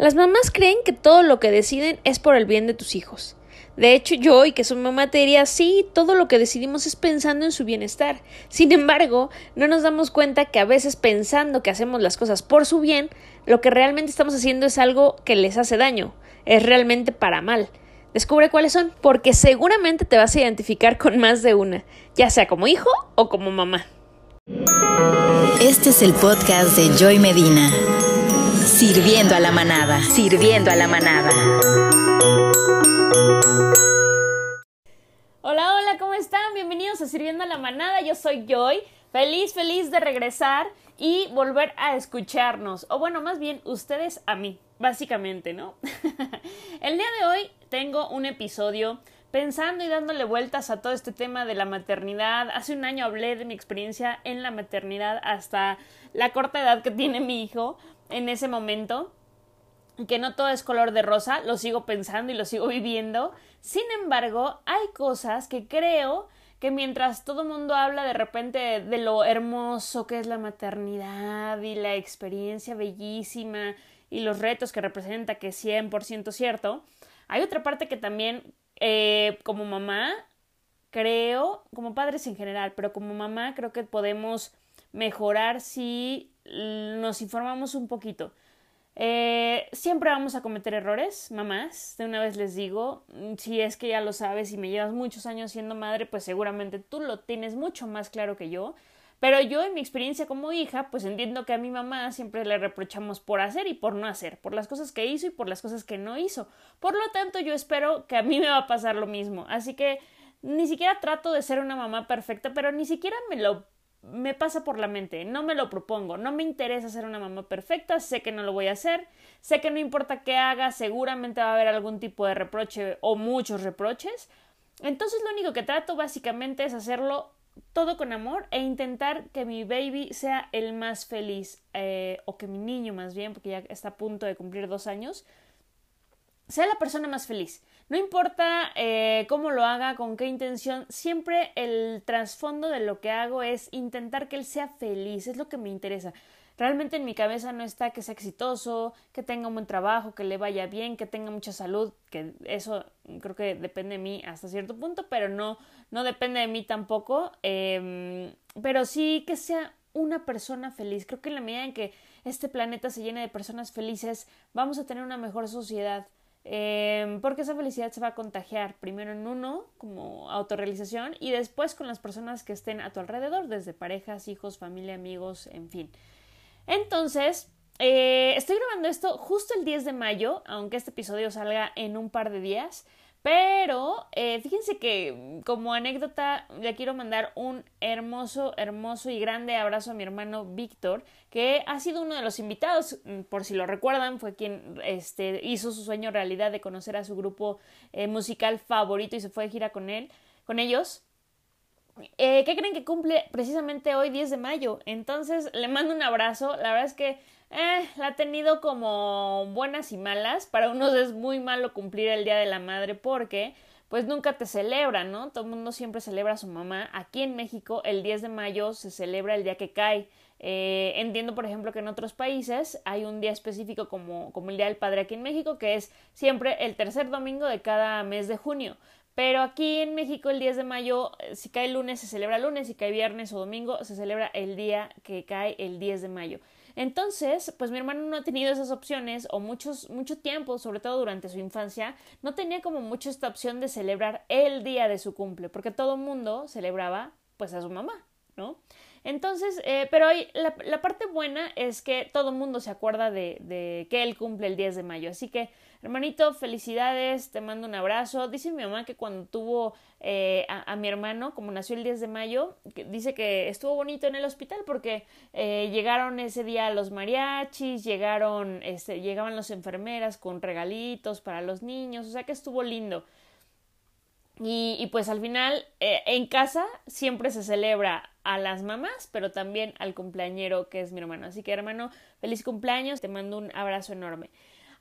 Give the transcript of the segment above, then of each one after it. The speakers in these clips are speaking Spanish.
Las mamás creen que todo lo que deciden es por el bien de tus hijos. De hecho, yo y que soy mamá te diría, sí, todo lo que decidimos es pensando en su bienestar. Sin embargo, no nos damos cuenta que a veces pensando que hacemos las cosas por su bien, lo que realmente estamos haciendo es algo que les hace daño, es realmente para mal. Descubre cuáles son, porque seguramente te vas a identificar con más de una, ya sea como hijo o como mamá. Este es el podcast de Joy Medina. Sirviendo a la manada, sirviendo a la manada. Hola, hola, ¿cómo están? Bienvenidos a Sirviendo a la manada. Yo soy Joy. Feliz, feliz de regresar y volver a escucharnos. O bueno, más bien ustedes a mí, básicamente, ¿no? el día de hoy tengo un episodio pensando y dándole vueltas a todo este tema de la maternidad. Hace un año hablé de mi experiencia en la maternidad hasta la corta edad que tiene mi hijo en ese momento que no todo es color de rosa, lo sigo pensando y lo sigo viviendo. Sin embargo, hay cosas que creo que mientras todo el mundo habla de repente de lo hermoso que es la maternidad y la experiencia bellísima y los retos que representa, que es 100% cierto, hay otra parte que también eh, como mamá creo, como padres en general, pero como mamá creo que podemos mejorar si nos informamos un poquito. Eh, siempre vamos a cometer errores, mamás. De una vez les digo, si es que ya lo sabes y me llevas muchos años siendo madre, pues seguramente tú lo tienes mucho más claro que yo. Pero yo en mi experiencia como hija, pues entiendo que a mi mamá siempre le reprochamos por hacer y por no hacer, por las cosas que hizo y por las cosas que no hizo. Por lo tanto, yo espero que a mí me va a pasar lo mismo. Así que ni siquiera trato de ser una mamá perfecta, pero ni siquiera me lo me pasa por la mente, no me lo propongo, no me interesa ser una mamá perfecta, sé que no lo voy a hacer, sé que no importa qué haga, seguramente va a haber algún tipo de reproche o muchos reproches. Entonces lo único que trato básicamente es hacerlo todo con amor e intentar que mi baby sea el más feliz, eh, o que mi niño más bien, porque ya está a punto de cumplir dos años, sea la persona más feliz. No importa eh, cómo lo haga, con qué intención, siempre el trasfondo de lo que hago es intentar que él sea feliz, es lo que me interesa. Realmente en mi cabeza no está que sea exitoso, que tenga un buen trabajo, que le vaya bien, que tenga mucha salud, que eso creo que depende de mí hasta cierto punto, pero no, no depende de mí tampoco. Em, pero sí que sea una persona feliz. Creo que en la medida en que este planeta se llene de personas felices, vamos a tener una mejor sociedad. Em, porque esa felicidad se va a contagiar primero en uno como autorrealización y después con las personas que estén a tu alrededor, desde parejas, hijos, familia, amigos, en fin. Entonces, eh, estoy grabando esto justo el 10 de mayo, aunque este episodio salga en un par de días. Pero eh, fíjense que como anécdota le quiero mandar un hermoso, hermoso y grande abrazo a mi hermano Víctor, que ha sido uno de los invitados, mm, por si lo recuerdan, fue quien este, hizo su sueño realidad de conocer a su grupo eh, musical favorito y se fue de gira con él, con ellos. Eh, ¿Qué creen que cumple precisamente hoy 10 de mayo? Entonces le mando un abrazo. La verdad es que eh, la ha tenido como buenas y malas. Para unos es muy malo cumplir el Día de la Madre porque pues nunca te celebran, ¿no? Todo el mundo siempre celebra a su mamá. Aquí en México el 10 de mayo se celebra el día que cae. Eh, entiendo, por ejemplo, que en otros países hay un día específico como, como el Día del Padre aquí en México, que es siempre el tercer domingo de cada mes de junio. Pero aquí en México el 10 de mayo, eh, si cae lunes se celebra lunes, si cae viernes o domingo se celebra el día que cae el 10 de mayo. Entonces, pues mi hermano no ha tenido esas opciones o muchos, mucho tiempo, sobre todo durante su infancia, no tenía como mucho esta opción de celebrar el día de su cumple, porque todo el mundo celebraba pues a su mamá, ¿no? Entonces, eh, pero la, la, parte buena es que todo el mundo se acuerda de, de, que él cumple el 10 de mayo. Así que, hermanito, felicidades, te mando un abrazo. Dice mi mamá que cuando tuvo eh, a, mi hermano, como nació el 10 de mayo, dice que estuvo bonito en el hospital porque eh, llegaron ese día los mariachis, llegaron, este, llegaban las enfermeras con regalitos para los niños, o sea que estuvo lindo. Y, y pues al final, eh, en casa siempre se celebra a las mamás, pero también al cumpleañero que es mi hermano. Así que hermano, feliz cumpleaños, te mando un abrazo enorme.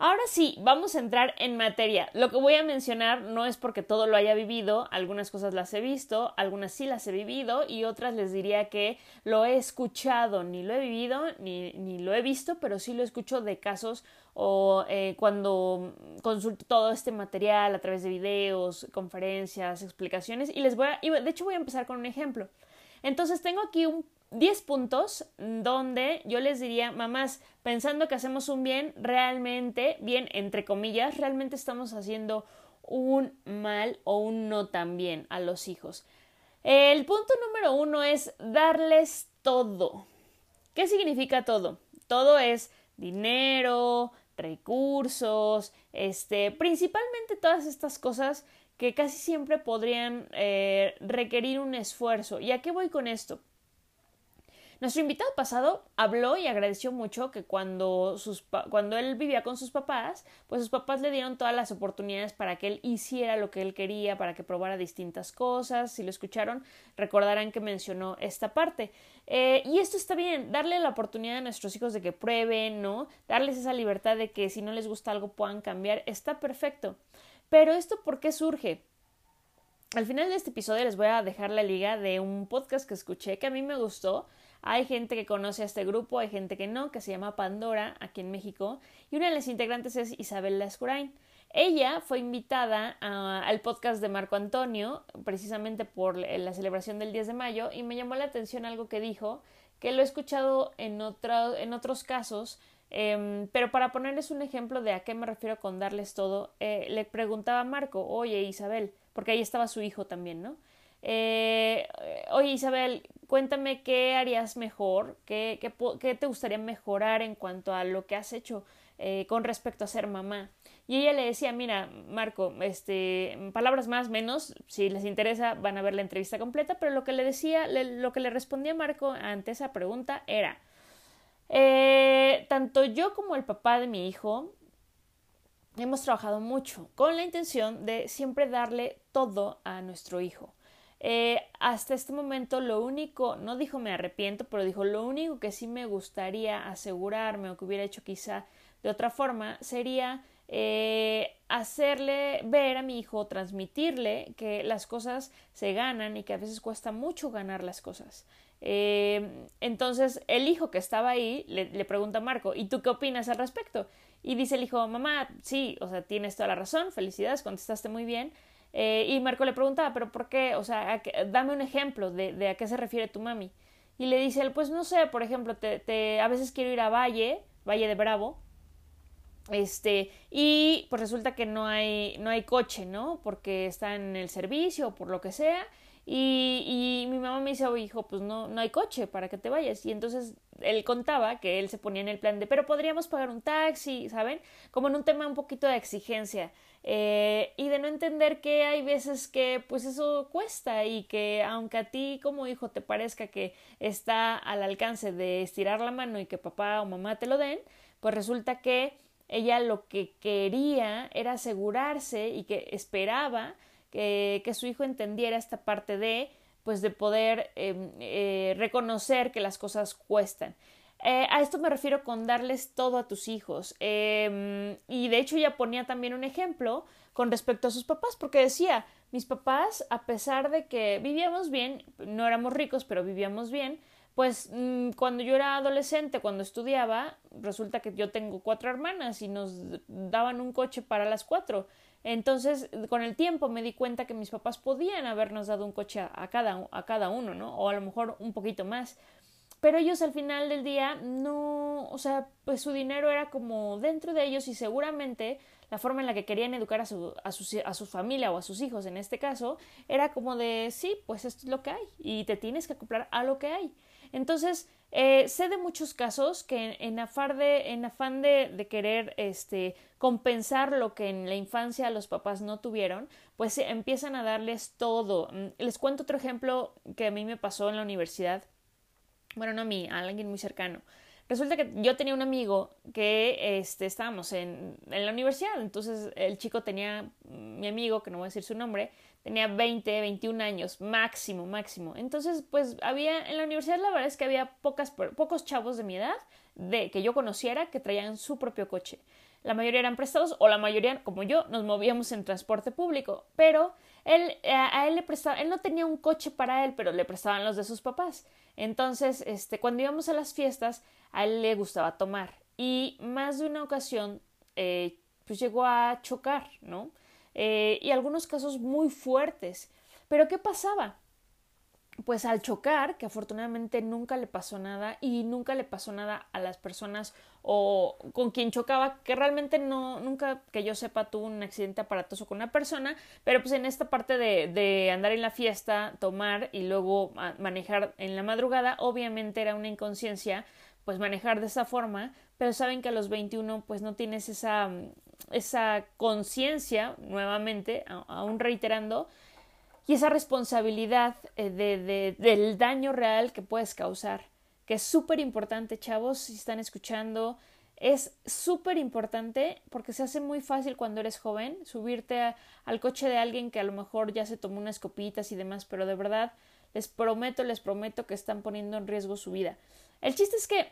Ahora sí, vamos a entrar en materia. Lo que voy a mencionar no es porque todo lo haya vivido, algunas cosas las he visto, algunas sí las he vivido y otras les diría que lo he escuchado, ni lo he vivido ni, ni lo he visto, pero sí lo escucho de casos o eh, cuando consulto todo este material a través de videos, conferencias, explicaciones y les voy a, y de hecho voy a empezar con un ejemplo. Entonces tengo aquí un 10 puntos donde yo les diría, mamás, pensando que hacemos un bien, realmente, bien, entre comillas, realmente estamos haciendo un mal o un no tan bien a los hijos. El punto número uno es darles todo. ¿Qué significa todo? Todo es dinero, recursos, este, principalmente todas estas cosas que casi siempre podrían eh, requerir un esfuerzo. ¿Y a qué voy con esto? Nuestro invitado pasado habló y agradeció mucho que cuando, sus, cuando él vivía con sus papás, pues sus papás le dieron todas las oportunidades para que él hiciera lo que él quería, para que probara distintas cosas. Si lo escucharon, recordarán que mencionó esta parte. Eh, y esto está bien, darle la oportunidad a nuestros hijos de que prueben, ¿no? Darles esa libertad de que si no les gusta algo puedan cambiar, está perfecto. Pero esto, ¿por qué surge? Al final de este episodio les voy a dejar la liga de un podcast que escuché que a mí me gustó hay gente que conoce a este grupo, hay gente que no, que se llama Pandora aquí en México, y una de las integrantes es Isabel Lascurain. Ella fue invitada al podcast de Marco Antonio, precisamente por la celebración del 10 de mayo, y me llamó la atención algo que dijo, que lo he escuchado en, en otros casos, em, pero para ponerles un ejemplo de a qué me refiero con darles todo, eh, le preguntaba a Marco, oye Isabel, porque ahí estaba su hijo también, ¿no? Eh, oye Isabel, cuéntame qué harías mejor, qué, te gustaría mejorar en cuanto a lo que has hecho eh, con respecto a ser mamá. Y ella le decía, mira, Marco, este, palabras más, menos, si les interesa van a ver la entrevista completa, pero lo que le decía, lo que le respondía Marco ante esa pregunta era, eh, tanto yo como el papá de mi hijo hemos trabajado mucho con la intención de siempre darle todo a nuestro hijo. Eh, hasta este momento lo único, no dijo me arrepiento, pero dijo lo único que sí me gustaría asegurarme o que hubiera hecho quizá de otra forma sería eh, hacerle ver a mi hijo, transmitirle que las cosas se ganan y que a veces cuesta mucho ganar las cosas. Eh, entonces el hijo que estaba ahí le, le, pregunta a Marco, ¿y tú qué opinas al respecto? Y dice el hijo, mamá, sí, o sea, tienes toda la razón, felicidades, contestaste muy bien, eh, y Marco le preguntaba, ¿pero por qué? O sea, dame un ejemplo de, a qué se refiere tu mami. Y le dice él, pues no sé, por ejemplo, te, te, a veces quiero ir a Valle, Valle de Bravo, este, y pues resulta que no hay, no hay coche, ¿no? Porque está en el servicio o por lo que sea, y, y mi mamá me dice, oye, hijo, pues no, no hay coche para que te vayas. Y entonces él contaba que él se ponía en el plan de, pero podríamos pagar un taxi, ¿saben? Como en un tema un poquito de exigencia. Eh, y de no entender que hay veces que pues eso cuesta y que aunque a ti como hijo te parezca que está al alcance de estirar la mano y que papá o mamá te lo den, pues resulta que ella lo que quería era asegurarse y que esperaba que, su hijo entendiera esta parte de pues de poder em, eh, reconocer que las cosas cuestan. Eh, a esto me refiero con darles todo a tus hijos. Em, y de hecho ella ponía también un ejemplo con respecto a sus papás, porque decía, mis papás, a pesar de que vivíamos bien, no éramos ricos, pero vivíamos bien, pues mm, cuando yo era adolescente, cuando estudiaba, resulta que yo tengo cuatro hermanas y nos daban un coche para las cuatro. Entonces, con el tiempo me di cuenta que mis papás podían habernos dado un coche a, cada, a cada uno, ¿no? O a lo mejor un poquito más. Pero ellos al final del día no, o sea, pues su dinero era como dentro de ellos y seguramente la forma en la que querían educar a su, a su, a su familia o a sus hijos en este caso era como de, sí, pues esto es lo que hay y te tienes que acoplar a lo que hay. Entonces, eh, sé de muchos casos que en, afán de, en afán de, de, querer este, compensar lo que en la infancia los papás no tuvieron, pues empiezan a darles todo. Mm, les cuento otro ejemplo que a mí me pasó en la universidad. Bueno, no a mí, a alguien muy cercano. Resulta que yo tenía un amigo que este, estábamos en, en la universidad, entonces el chico tenía, mi amigo, que no voy a decir su nombre, tenía 20, 21 años, máximo, máximo. Entonces, pues había, en la universidad la verdad es que había pocas, pocos chavos de mi edad, de que yo conociera, que traían su propio coche. la mayoría eran prestados o la mayoría, como yo, nos movíamos en transporte público, pero él, eh, a él le prestaba, él no tenía un coche para él, pero le prestaban los de sus papás. Entonces, este, cuando íbamos a las fiestas, a él le gustaba tomar y más de una ocasión, eh, pues llegó a chocar, ¿no? Eh, y algunos casos muy fuertes. Pero ¿qué pasaba? Pues al chocar, que afortunadamente nunca le pasó nada y nunca le pasó nada a las personas o con quien chocaba, que realmente no, nunca que yo sepa tuvo un accidente aparatoso con una persona, pero pues en esta parte de, de andar en la fiesta, tomar y luego manejar en la madrugada, obviamente era una inconsciencia, pues manejar de esa forma, pero saben que a los 21 pues no tienes esa, esa conciencia, nuevamente, aún reiterando, y esa responsabilidad eh, de, del daño real que puedes causar, que es súper importante, chavos, si están escuchando, es súper importante porque se hace muy fácil cuando eres joven subirte al coche de alguien que a lo mejor ya se tomó unas copitas y demás, pero de verdad les prometo, les prometo que están poniendo en riesgo su vida. El chiste es que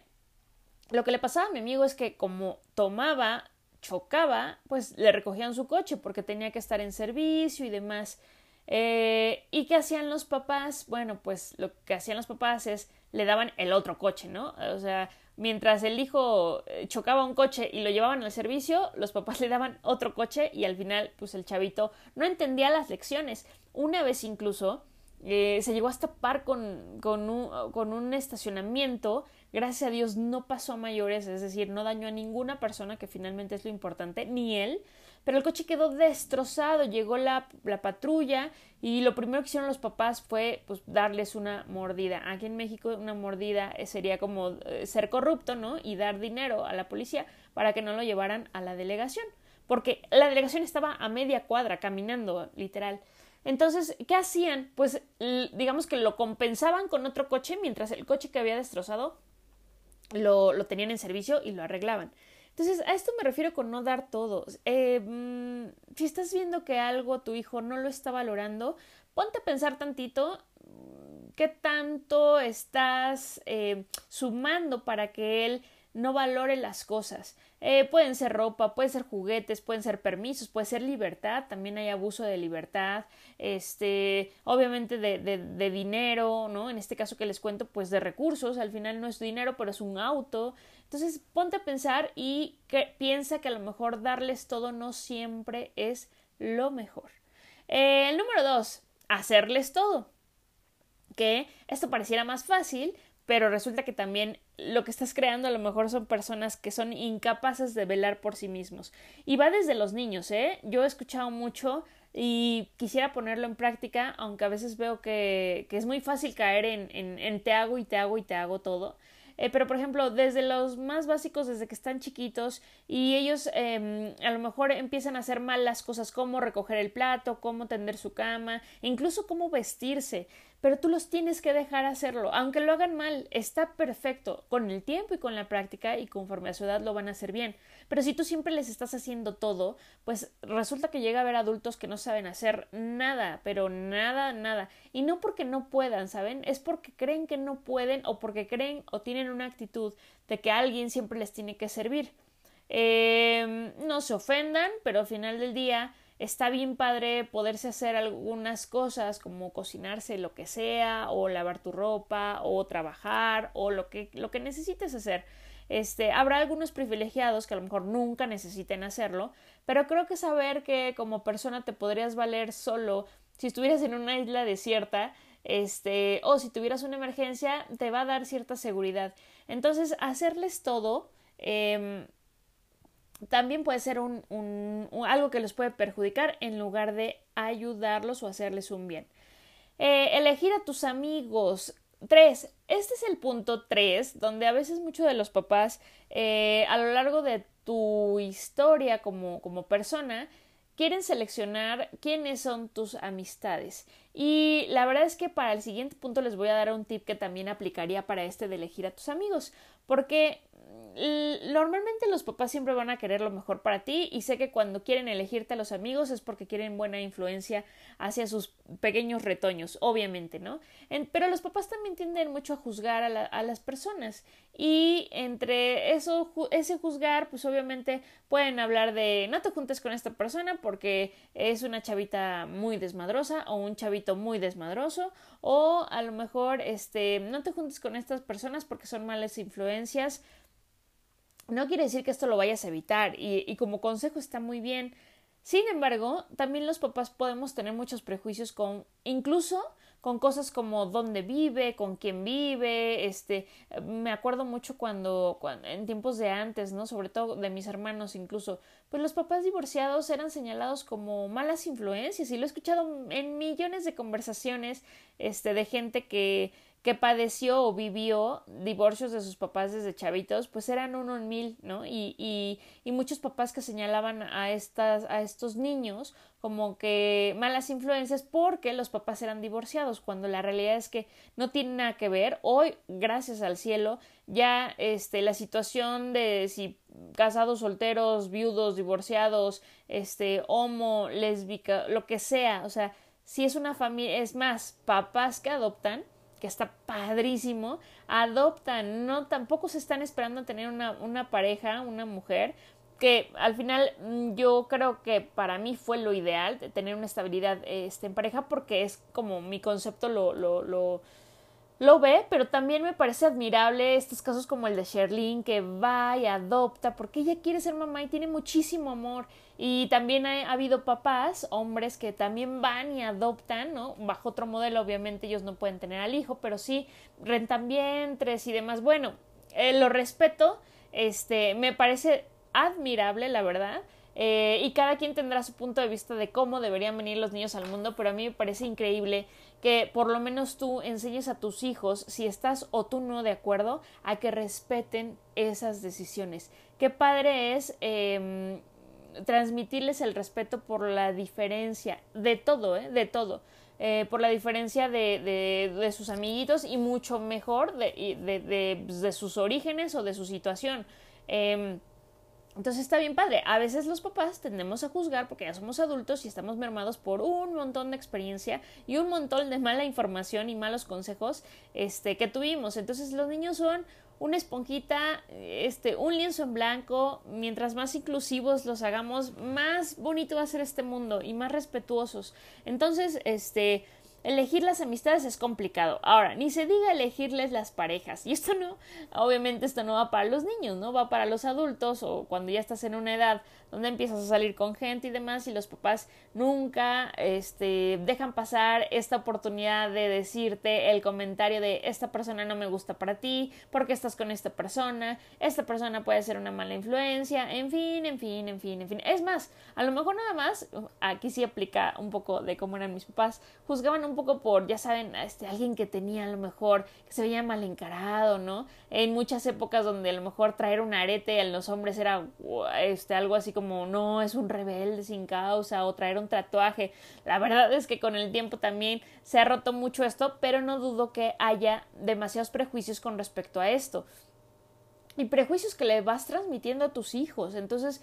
lo que le pasaba a mi amigo es que como tomaba, chocaba, pues le recogían su coche porque tenía que estar en servicio y demás. Eh, ¿Y qué hacían los papás? Bueno, pues lo que hacían los papás es le daban el otro coche, ¿no? O sea, mientras el hijo eh, chocaba un coche y lo llevaban al servicio, los papás le daban otro coche y al final, pues el chavito no entendía las lecciones. Una vez incluso eh, se llegó a tapar con, con, un, con un estacionamiento. Gracias a Dios no pasó a mayores, es decir, no dañó a ninguna persona, que finalmente es lo importante, ni él pero el coche quedó destrozado, llegó la, la, patrulla y lo primero que hicieron los papás fue pues darles una mordida. Aquí en México una mordida eh, sería como eh, ser corrupto, ¿no? Y dar dinero a la policía para que no lo llevaran a la delegación, porque la delegación estaba a media cuadra caminando, literal. Entonces, ¿qué hacían? Pues digamos que lo compensaban con otro coche mientras el coche que había destrozado lo, lo tenían en servicio y lo arreglaban. Entonces, a esto me refiero con no dar todo. Eh, mm, si estás viendo que algo tu hijo no lo está valorando, ponte a pensar tantito mm, qué tanto estás eh, sumando para que él no valore las cosas. Eh, pueden ser ropa, pueden ser juguetes, pueden ser permisos, puede ser libertad, también hay abuso de libertad, este, obviamente de, de, de, dinero, ¿no? En este caso que les cuento, pues de recursos, al final no es dinero, pero es un auto. Entonces, ponte a pensar y piensa que a lo mejor darles todo no siempre es lo mejor. Eh, el número dos, hacerles todo. Que esto pareciera más fácil, pero resulta que también lo que estás creando a lo mejor son personas que son incapaces de velar por sí mismos. Y va desde los niños, ¿eh? Yo he escuchado mucho y quisiera ponerlo en práctica, aunque a veces veo que, que es muy fácil caer en, en, en te hago y te hago y te hago todo. Eh, pero, por ejemplo, desde los más básicos, desde que están chiquitos y ellos eh, a lo mejor empiezan a hacer mal las cosas como recoger el plato, cómo tender su cama, incluso cómo vestirse pero tú los tienes que dejar hacerlo. Aunque lo hagan mal, está perfecto. Con el tiempo y con la práctica y conforme a su edad lo van a hacer bien. Pero si tú siempre les estás haciendo todo, pues resulta que llega a haber adultos que no saben hacer nada, pero nada, nada. Y no porque no puedan, ¿saben? Es porque creen que no pueden o porque creen o tienen una actitud de que alguien siempre les tiene que servir. Eh, no se ofendan, pero al final del día está bien padre poderse hacer algunas cosas como cocinarse lo que sea o lavar tu ropa o trabajar o lo que lo que necesites hacer. Este habrá algunos privilegiados que a lo mejor nunca necesiten hacerlo pero creo que saber que como persona te podrías valer solo si estuvieras en una isla desierta este o si tuvieras una emergencia te va a dar cierta seguridad. Entonces hacerles todo eh, también puede ser un, algo que les puede perjudicar en lugar de ayudarlos o hacerles un bien. Eh, elegir a tus amigos. Tres. Este es el punto tres, donde a veces muchos de los papás eh, a lo largo de tu historia como, como persona quieren seleccionar quiénes son tus amistades. Y la verdad es que para el siguiente punto les voy a dar un tip que también aplicaría para este de elegir a tus amigos, porque normalmente los papás siempre van a querer lo mejor para ti y sé que cuando quieren elegirte a los amigos es porque quieren buena influencia hacia sus pequeños retoños, obviamente, ¿no? pero los papás también tienden mucho a juzgar a, las personas y entre eso, ese juzgar, pues obviamente pueden hablar de no te juntes con esta persona porque es una chavita muy desmadrosa o un chavito muy desmadroso o a lo mejor este no te juntes con estas personas porque son malas influencias no quiere decir que esto lo vayas a evitar y, como consejo está muy bien. Sin embargo, también los papás podemos tener muchos prejuicios con incluso con cosas como dónde vive, con quién vive, este, me acuerdo mucho cuando, cuando, en tiempos de antes, ¿no? Sobre todo de mis hermanos incluso, pues los papás divorciados eran señalados como malas influencias y lo he escuchado en millones de conversaciones, este, de gente que que padeció o vivió divorcios de sus papás desde chavitos, pues eran uno en mil, ¿no? Y, y, y muchos papás que señalaban a, estas, a estos niños como que malas influencias porque los papás eran divorciados, cuando la realidad es que no tiene nada que ver. Hoy, gracias al cielo, ya este, la situación de si casados, solteros, viudos, divorciados, este, homo, lésbica, lo que sea, o sea, si es una familia, es más, papás que adoptan, que está padrísimo, adoptan, no tampoco se están esperando a tener una, una pareja, una mujer, que al final mm, yo creo que para mí fue lo ideal, tener una estabilidad este, en pareja, porque es como mi concepto lo, lo, lo lo ve, pero también me parece admirable estos casos como el de Sherlyn, que va y adopta, porque ella quiere ser mamá y tiene muchísimo amor. Y también ha, habido papás, hombres, que también van y adoptan, ¿no? Bajo otro modelo, obviamente ellos no pueden tener al hijo, pero sí rentan vientres y demás. Bueno, eh, lo respeto, este, me parece admirable, la verdad. Eh, y cada quien tendrá su punto de vista de cómo deberían venir los niños al mundo, pero a mí me parece increíble que por lo menos tú enseñes a tus hijos, si estás o tú no de acuerdo, a que respeten esas decisiones. Qué padre es em, transmitirles el respeto por la diferencia, de todo, ¿eh? de todo. Eh, por la diferencia de, de, de, sus amiguitos y mucho mejor de, de, de, sus orígenes o de su situación. Eh, entonces está bien padre. A veces los papás tendemos a juzgar porque ya somos adultos y estamos mermados por un montón de experiencia y un montón de mala información y malos consejos este, que tuvimos. Entonces los niños son una esponjita, este, un lienzo en blanco. Mientras más inclusivos los hagamos, más bonito va a ser este mundo y más respetuosos. Entonces, este, Elegir las amistades es complicado. Ahora, ni se diga elegirles las parejas. Y esto no, obviamente esto no va para los niños, ¿no? Va para los adultos o cuando ya estás en una edad donde empiezas a salir con gente y demás y los papás nunca este, dejan pasar esta oportunidad de decirte el comentario de esta persona no me gusta para ti, porque estás con esta persona, esta persona puede ser una mala influencia, en fin, en fin, en fin, en fin. Es más, a lo mejor nada más, aquí sí aplica un poco de cómo eran mis papás, juzgaban un poco por, ya saben, este, alguien que tenía a lo mejor, que se veía mal encarado, ¿no? En muchas épocas donde a lo mejor traer un arete en los hombres era este, algo así como no es un rebelde sin causa o traer un tatuaje. La verdad es que con el tiempo también se ha roto mucho esto, pero no dudo que haya demasiados prejuicios con respecto a esto. Y prejuicios que le vas transmitiendo a tus hijos. Entonces,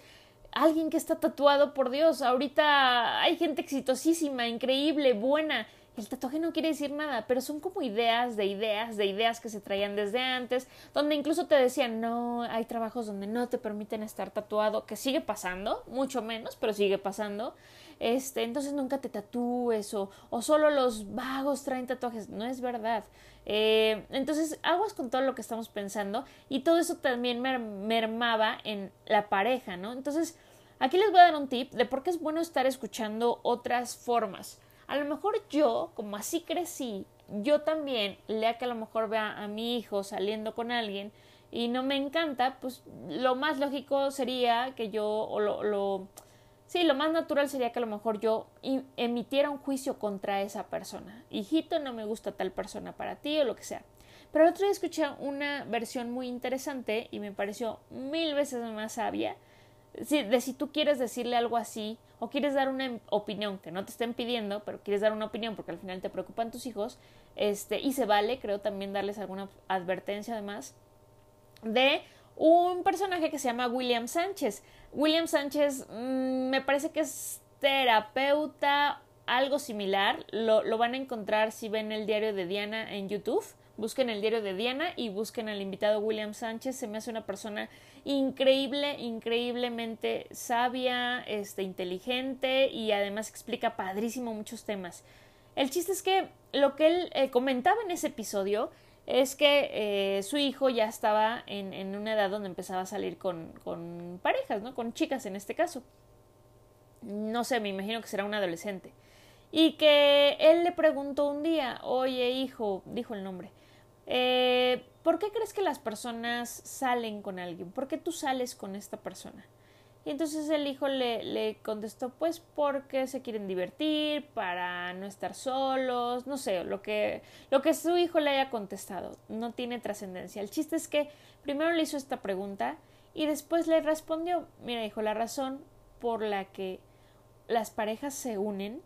alguien que está tatuado, por Dios, ahorita hay gente exitosísima, increíble, buena, el tatuaje no quiere decir nada, pero son como ideas de ideas, de ideas que se traían desde antes, donde incluso te decían, no, hay trabajos donde no te permiten estar tatuado, que sigue pasando, mucho menos, pero sigue pasando. Este, entonces nunca te tatúes o, o solo los vagos traen tatuajes, no es verdad. Eh, entonces, aguas con todo lo que estamos pensando y todo eso también mermaba en la pareja, ¿no? Entonces, aquí les voy a dar un tip de por qué es bueno estar escuchando otras formas. A lo mejor yo, como así crecí, yo también, lea que a lo mejor vea a mi hijo saliendo con alguien y no me encanta, pues lo más lógico sería que yo, o lo, lo sí, lo más natural sería que a lo mejor yo emitiera un juicio contra esa persona. Hijito, no me gusta tal persona para ti o lo que sea. Pero el otro día escuché una versión muy interesante y me pareció mil veces más sabia de si tú quieres decirle algo así o quieres dar una opinión que no te estén pidiendo, pero quieres dar una opinión porque al final te preocupan tus hijos, este, y se vale, creo también darles alguna advertencia además, de un personaje que se llama William Sánchez. William Sánchez mm, me parece que es terapeuta, algo similar. Lo, lo, van a encontrar si ven el diario de Diana en YouTube. Busquen el diario de Diana y busquen al invitado William Sánchez. Se me hace una persona increíble, increíblemente sabia, este, inteligente y además explica padrísimo muchos temas. El chiste es que lo que él eh, comentaba en ese episodio es que eh, su hijo ya estaba en, en, una edad donde empezaba a salir con, con parejas, ¿no? Con chicas en este caso. No sé, me imagino que será un adolescente. Y que él le preguntó un día, oye hijo, dijo el nombre, eh, ¿por qué crees que las personas salen con alguien? ¿Por qué tú sales con esta persona? Y entonces el hijo le, le, contestó, pues porque se quieren divertir, para no estar solos, no sé, lo que, lo que su hijo le haya contestado, no tiene trascendencia. El chiste es que primero le hizo esta pregunta y después le respondió, mira hijo, la razón por la que las parejas se unen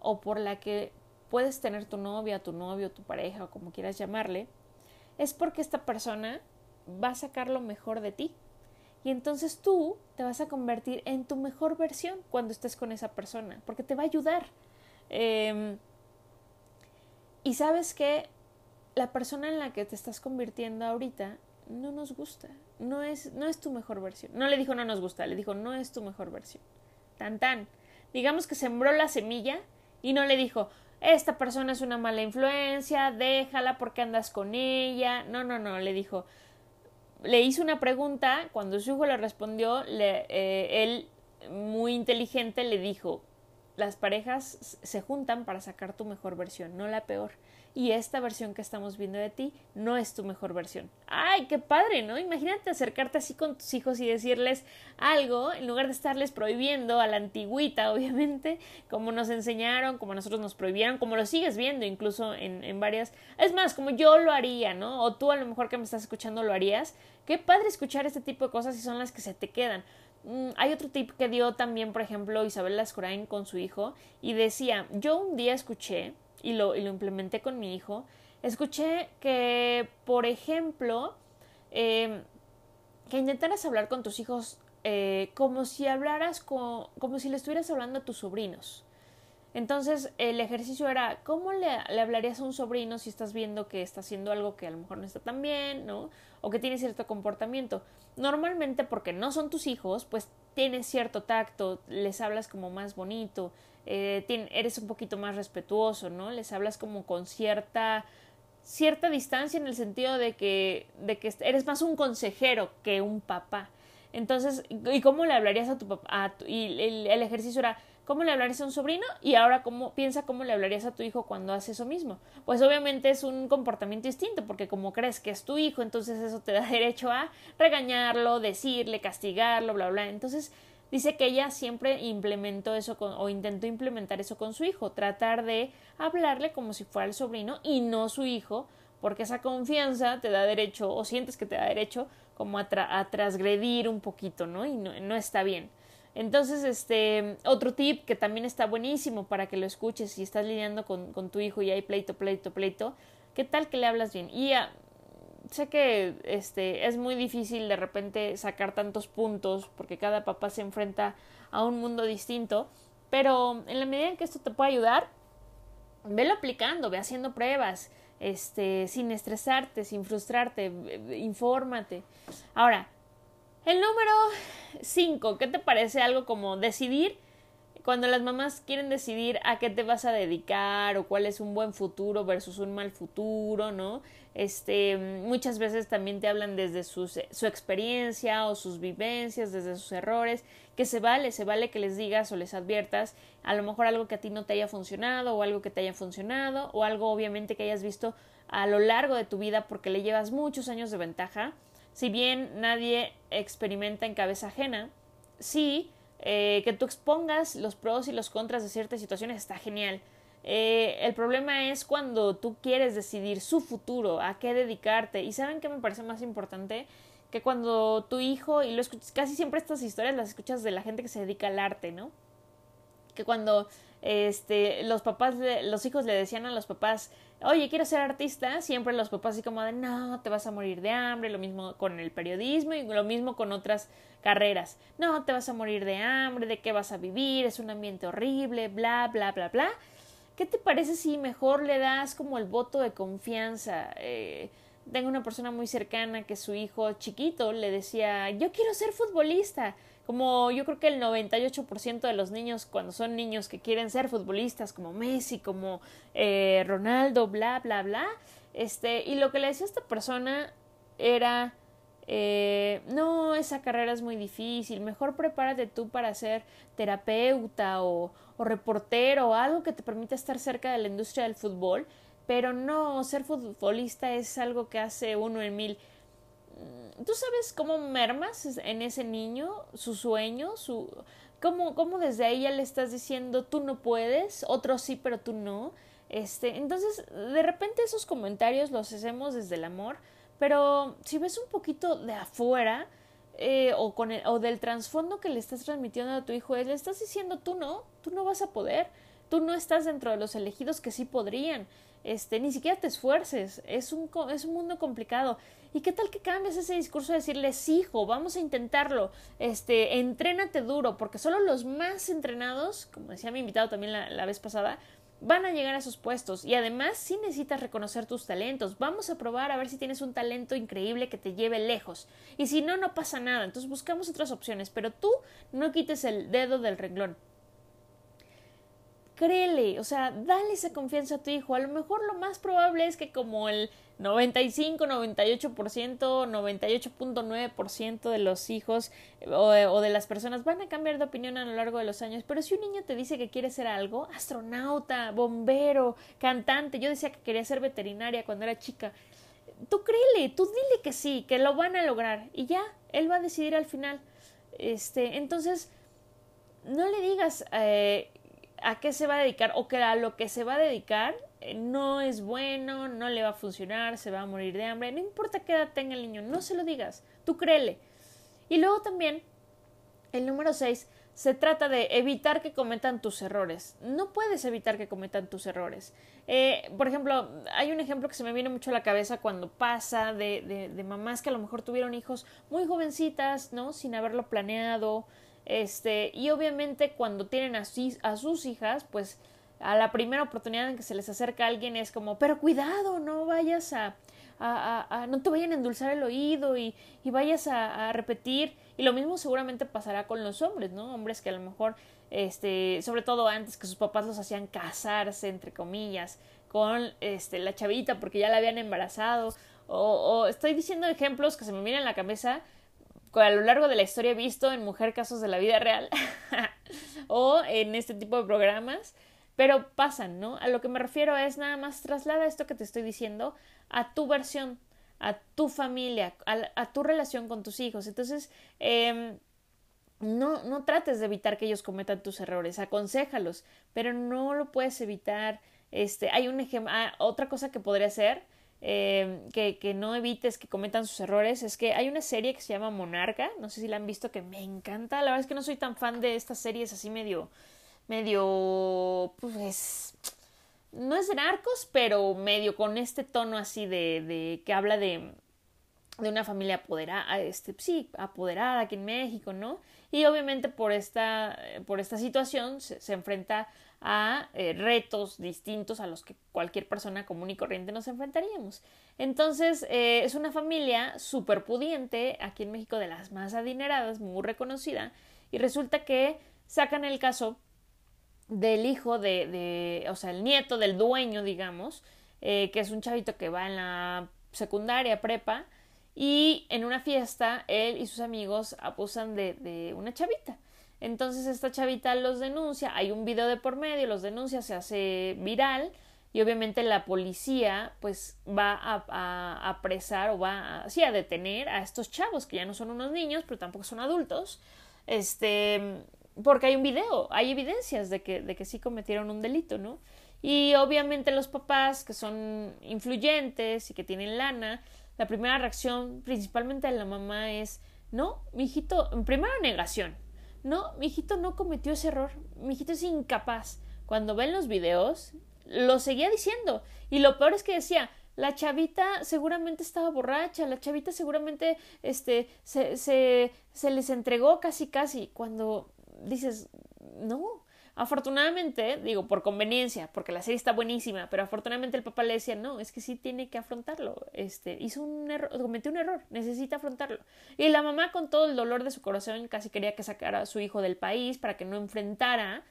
o por la que puedes tener tu novia, tu novio, tu pareja o como quieras llamarle, es porque esta persona va a sacar lo mejor de ti. Y entonces tú te vas a convertir en tu mejor versión cuando estés con esa persona, porque te va a ayudar. Eh, y sabes que la persona en la que te estás convirtiendo ahorita no nos gusta, no es, no es tu mejor versión. No le dijo no nos gusta, le dijo no es tu mejor versión. Tan tan. Digamos que sembró la semilla y no le dijo esta persona es una mala influencia, déjala porque andas con ella. No, no, no, le dijo. Le hizo una pregunta, cuando su hijo le respondió, le, eh, él, muy inteligente, le dijo, las parejas se juntan para sacar tu mejor versión, no la peor y esta versión que estamos viendo de ti no es tu mejor versión. ¡Ay, qué padre, ¿no? Imagínate acercarte así con tus hijos y decirles algo en lugar de estarles prohibiendo a la antigüita, obviamente, como nos enseñaron, como nosotros nos prohibieron, como lo sigues viendo incluso en, en varias... Es más, como yo lo haría, ¿no? O tú a lo mejor que me estás escuchando lo harías. Qué padre escuchar este tipo de cosas y son las que se te quedan. Mm, hay otro tip que dio también, por ejemplo, Isabel Lascurain con su hijo y decía, yo un día escuché y lo, implementé con mi hijo, escuché que, por ejemplo, eh, que intentaras hablar con tus hijos eh, como si hablaras con, como si le estuvieras hablando a tus sobrinos. Entonces el ejercicio era cómo le, le, hablarías a un sobrino si estás viendo que está haciendo algo que a lo mejor no está tan bien, ¿no? O que tiene cierto comportamiento. Normalmente porque no son tus hijos, pues tienes cierto tacto, les hablas como más bonito, eh, eres un poquito más respetuoso, ¿no? Les hablas como con cierta cierta distancia en el sentido de que, de que eres más un consejero que un papá. Entonces, ¿y cómo le hablarías a tu papá? y el, el, ejercicio era, ¿cómo le hablarías a un sobrino? Y ahora, ¿cómo, piensa cómo le hablarías a tu hijo cuando hace eso mismo. Pues obviamente es un comportamiento distinto, porque como crees que es tu hijo, entonces eso te da derecho a regañarlo, decirle, castigarlo, bla, bla. Entonces, Dice que ella siempre implementó eso con, o intentó implementar eso con su hijo, tratar de hablarle como si fuera el sobrino y no su hijo, porque esa confianza te da derecho o sientes que te da derecho como a, tra a transgredir un poquito, ¿no? Y no, no, está bien. Entonces, este, otro tip que también está buenísimo para que lo escuches si estás lidiando con, con tu hijo y hay pleito, pleito, pleito, ¿qué tal que le hablas bien? Y a, sé que este es muy difícil de repente sacar tantos puntos porque cada papá se enfrenta a un mundo distinto, pero en la medida en que esto te puede ayudar, velo aplicando, ve haciendo pruebas, este, sin estresarte, sin frustrarte, infórmate. Ahora, el número 5, ¿qué te parece algo como decidir cuando las mamás quieren decidir a qué te vas a dedicar o cuál es un buen futuro versus un mal futuro, ¿no? Este, muchas veces también te hablan desde su, su experiencia o sus vivencias, desde sus errores, que se vale, se vale que les digas o les adviertas a lo mejor algo que a ti no te haya funcionado o algo que te haya funcionado o algo obviamente que hayas visto a lo largo de tu vida porque le llevas muchos años de ventaja. Si bien nadie experimenta en cabeza ajena, sí, eh, que tú expongas los pros y los contras de ciertas situaciones está genial. Eh, el problema es cuando tú quieres decidir su futuro, a qué dedicarte. Y saben qué me parece más importante que cuando tu hijo, y lo escuchas, casi siempre estas historias las escuchas de la gente que se dedica al arte, ¿no? que cuando este, los papás, los hijos le decían a los papás, oye, quiero ser artista, siempre los papás así como de, no, te vas a morir de hambre, lo mismo con el periodismo y lo mismo con otras carreras, no, te vas a morir de hambre, de qué vas a vivir, es un ambiente horrible, bla, bla, bla, bla. ¿Qué te parece si mejor le das como el voto de confianza? Eh, tengo una persona muy cercana que su hijo chiquito le decía, yo quiero ser futbolista como yo creo que el 98% de los niños cuando son niños que quieren ser futbolistas como Messi, como eh, Ronaldo, bla, bla, bla, este, y lo que le decía esta persona era, eh, no, esa carrera es muy difícil, mejor prepárate tú para ser terapeuta o, o reportero o algo que te permita estar cerca de la industria del fútbol, pero no, ser futbolista es algo que hace uno en mil. ¿Tú sabes cómo mermas en ese niño su sueño? Su, cómo, cómo desde ahí ya le estás diciendo tú no puedes, otros sí, pero tú no? Este, entonces, de repente esos comentarios los hacemos desde el amor, pero si ves un poquito de afuera eh, o, con el, o del trasfondo que le estás transmitiendo a tu hijo, le estás diciendo tú no, tú no vas a poder, tú no estás dentro de los elegidos que sí podrían este, ni siquiera te esfuerces, es un, es un mundo complicado. ¿Y qué tal que cambies ese discurso de decirles, hijo, vamos a intentarlo, este, entrénate duro, porque solo los más entrenados, como decía mi invitado también la, la vez pasada, van a llegar a esos puestos y además sí necesitas reconocer tus talentos. Vamos a probar a ver si tienes un talento increíble que te lleve lejos. Y si no, no pasa nada. Entonces buscamos otras opciones, pero tú no quites el dedo del renglón créele, o sea, dale esa confianza a tu hijo. A lo mejor lo más probable es que como el 95, 98%, 98.9% de los hijos o, o, de las personas van a cambiar de opinión a lo largo de los años, pero si un niño te dice que quiere ser algo, astronauta, bombero, cantante, yo decía que quería ser veterinaria cuando era chica, tú créele, tú dile que sí, que lo van a lograr y ya, él va a decidir al final. Este, entonces, no le digas, eh, a qué se va a dedicar o que a lo que se va a dedicar eh, no es bueno, no le va a funcionar, se va a morir de hambre, no importa qué edad tenga el niño, no se lo digas, tú créele. Y luego también, el número 6, se trata de evitar que cometan tus errores. No puedes evitar que cometan tus errores. Eh, por ejemplo, hay un ejemplo que se me viene mucho a la cabeza cuando pasa de, de, de mamás que a lo mejor tuvieron hijos muy jovencitas, ¿no? Sin haberlo planeado, este, y obviamente cuando tienen a, a sus hijas, pues a la primera oportunidad en que se les acerca alguien es como, pero cuidado, no vayas a, a, a, no te vayan a endulzar el oído y, y vayas a, a, repetir. Y lo mismo seguramente pasará con los hombres, ¿no? Hombres que a lo mejor, este, sobre todo antes que sus papás los hacían casarse, entre comillas, con este, la chavita porque ya la habían embarazado. O, o estoy diciendo ejemplos que se me vienen a la cabeza a lo largo de la historia he visto en Mujer Casos de la Vida Real o en este tipo de programas, pero pasan, ¿no? A lo que me refiero es nada más traslada esto que te estoy diciendo a tu versión, a tu familia, a, tu relación con tus hijos. Entonces, eh, no, no trates de evitar que ellos cometan tus errores, aconséjalos, pero no lo puedes evitar. Este, hay un ejemplo, ah, otra cosa que podría ser eh, que, que, no evites que cometan sus errores es que hay una serie que se llama Monarca, no sé si la han visto, que me encanta, la verdad es que no soy tan fan de estas series así medio, medio, pues, no es de narcos, pero medio con este tono así de, de que habla de, de una familia apoderada, este, sí, apoderada aquí en México, ¿no? Y obviamente por esta, por esta situación se enfrenta a eh, retos distintos a los que cualquier persona común y corriente nos enfrentaríamos. Entonces, eh, es una familia súper pudiente, aquí en México de las más adineradas, muy reconocida, y resulta que sacan el caso del hijo de, de o sea, el nieto del dueño, digamos, eh, que es un chavito que va en la secundaria, prepa, y en una fiesta él y sus amigos abusan de, de una chavita. Entonces esta chavita los denuncia, hay un video de por medio, los denuncia, se hace viral y obviamente la policía pues va a, apresar o va a, sí, a detener a estos chavos que ya no son unos niños pero tampoco son adultos este porque hay un video hay evidencias de que, de que sí cometieron un delito no y obviamente los papás que son influyentes y que tienen lana la primera reacción principalmente de la mamá es no mi hijito primero negación no, mi hijito no cometió ese error, mi hijito es incapaz. Cuando ven los videos, lo seguía diciendo. Y lo peor es que decía, la chavita seguramente estaba borracha, la chavita seguramente este, se, se, se les entregó casi casi. Cuando dices, no, Afortunadamente, digo, por conveniencia, porque la serie está buenísima, pero afortunadamente el papá le decía, no, es que sí tiene que afrontarlo. Este, hizo un error, cometió un error, necesita afrontarlo. Y la mamá, con todo el dolor de su corazón, casi quería que sacara a su hijo del país para que no enfrentara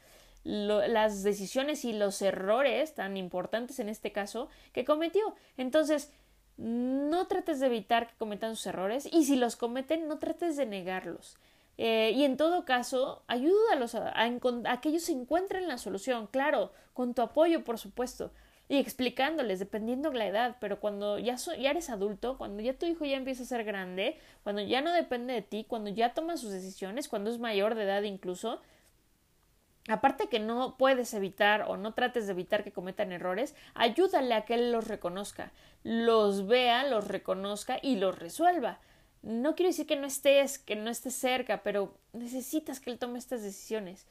las decisiones y los errores tan importantes en este caso que cometió. Entonces, no trates de evitar que cometan sus errores y si los cometen, no trates de negarlos. Eh, y en todo caso, ayúdalos a, que ellos encuentren la solución, claro, con tu apoyo, por supuesto, y explicándoles, dependiendo de la edad, pero cuando ya, ya eres adulto, cuando ya tu hijo ya empieza a ser grande, cuando ya no depende de ti, cuando ya toma sus decisiones, cuando es mayor de edad incluso, aparte que no puedes evitar o no trates de evitar que cometan errores, ayúdale a que él los reconozca, los vea, los reconozca y los resuelva. No quiero decir que no estés, que no estés cerca, pero necesitas que él tome estas decisiones.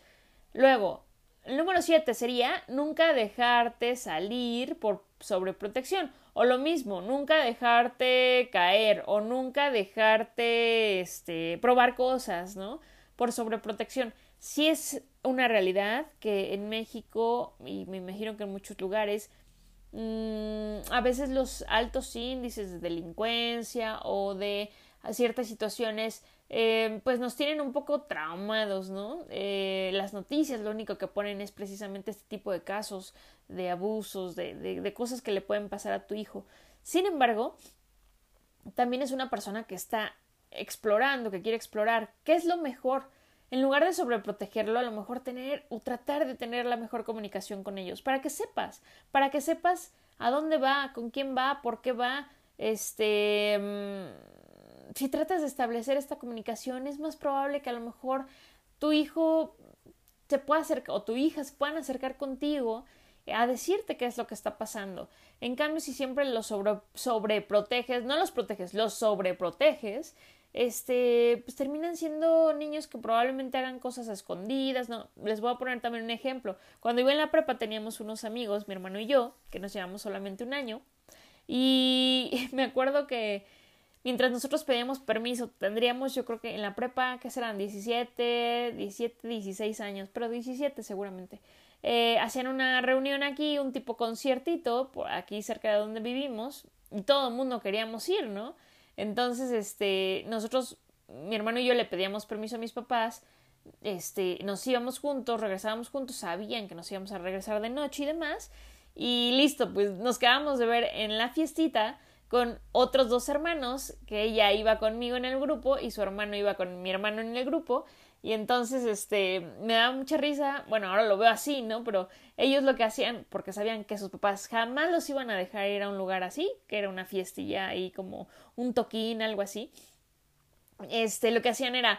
Luego, el número siete sería nunca dejarte salir por sobreprotección. O lo mismo, nunca dejarte caer o nunca dejarte este, probar cosas, ¿no? Por sobreprotección. Si es una realidad que en México, y me imagino que en muchos lugares, mmm, a veces los altos índices de delincuencia o de a ciertas situaciones, eh, pues nos tienen un poco traumados, ¿no? Eh, las noticias lo único que ponen es precisamente este tipo de casos, de abusos, de, de, de cosas que le pueden pasar a tu hijo. Sin embargo, también es una persona que está explorando, que quiere explorar qué es lo mejor. En lugar de sobreprotegerlo, a lo mejor tener o tratar de tener la mejor comunicación con ellos, para que sepas, para que sepas a dónde va, con quién va, por qué va, este, mm, si tratas de establecer esta comunicación, es más probable que a lo mejor tu hijo se pueda acercar o tu hija se puedan acercar contigo a decirte qué es lo que está pasando. En cambio, si siempre los sobre, sobreproteges, no los proteges, los sobreproteges, este, pues terminan siendo niños que probablemente hagan cosas escondidas, no, les voy a poner también un ejemplo. Cuando iba en la prepa teníamos unos amigos, mi hermano y yo, que nos llevamos solamente un año, y me acuerdo que mientras nosotros pedíamos permiso, tendríamos yo creo que en la prepa, que serán 17, 17, 16 años, pero 17 seguramente. Eh, hacían una reunión aquí, un tipo conciertito, por aquí cerca de donde vivimos, y todo el mundo queríamos ir, ¿no? Entonces, este, nosotros, mi hermano y yo le pedíamos permiso a mis papás, este, nos íbamos juntos, regresábamos juntos, sabían que nos íbamos a regresar de noche y demás, y listo, pues nos quedamos de ver en la fiestita, con otros dos hermanos, que ella iba conmigo en el grupo y su hermano iba con mi hermano en el grupo. Y entonces, este, me daba mucha risa, bueno, ahora lo veo así, ¿no? Pero ellos lo que hacían, porque sabían que sus papás jamás los iban a dejar ir a un lugar así, que era una fiestilla ahí como un toquín, algo así. Este, lo que hacían era,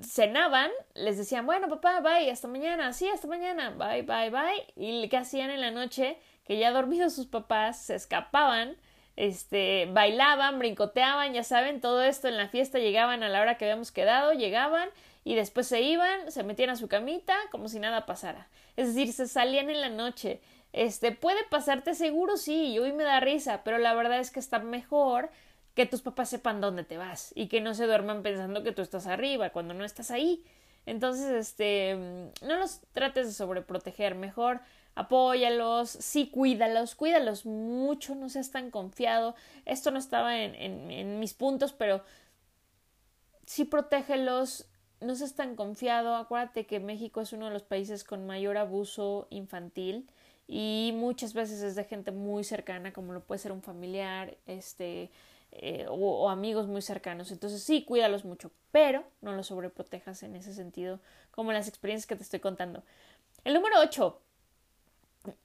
cenaban, les decían, bueno, papá, bye, hasta mañana, sí, hasta mañana, bye, bye, bye. Y lo que hacían en la noche, que ya dormidos sus papás, se escapaban este, bailaban, brincoteaban, ya saben, todo esto en la fiesta llegaban a la hora que habíamos quedado, llegaban y después se iban, se metían a su camita como si nada pasara. Es decir, se salían en la noche. Este, puede pasarte seguro, sí, y hoy me da risa, pero la verdad es que está mejor que tus papás sepan dónde te vas y que no se duerman pensando que tú estás arriba cuando no estás ahí. Entonces, este, no los trates de sobreproteger, mejor apóyalos, sí, cuídalos, cuídalos mucho, no seas tan confiado. Esto no estaba en, en, mis puntos, pero sí protégelos, no seas tan confiado. Acuérdate que México es uno de los países con mayor abuso infantil y muchas veces es de gente muy cercana, como lo puede ser un familiar, este, eh, o, o, amigos muy cercanos. Entonces sí, cuídalos mucho, pero no los sobreprotejas en ese sentido, como las experiencias que te estoy contando. El número 8,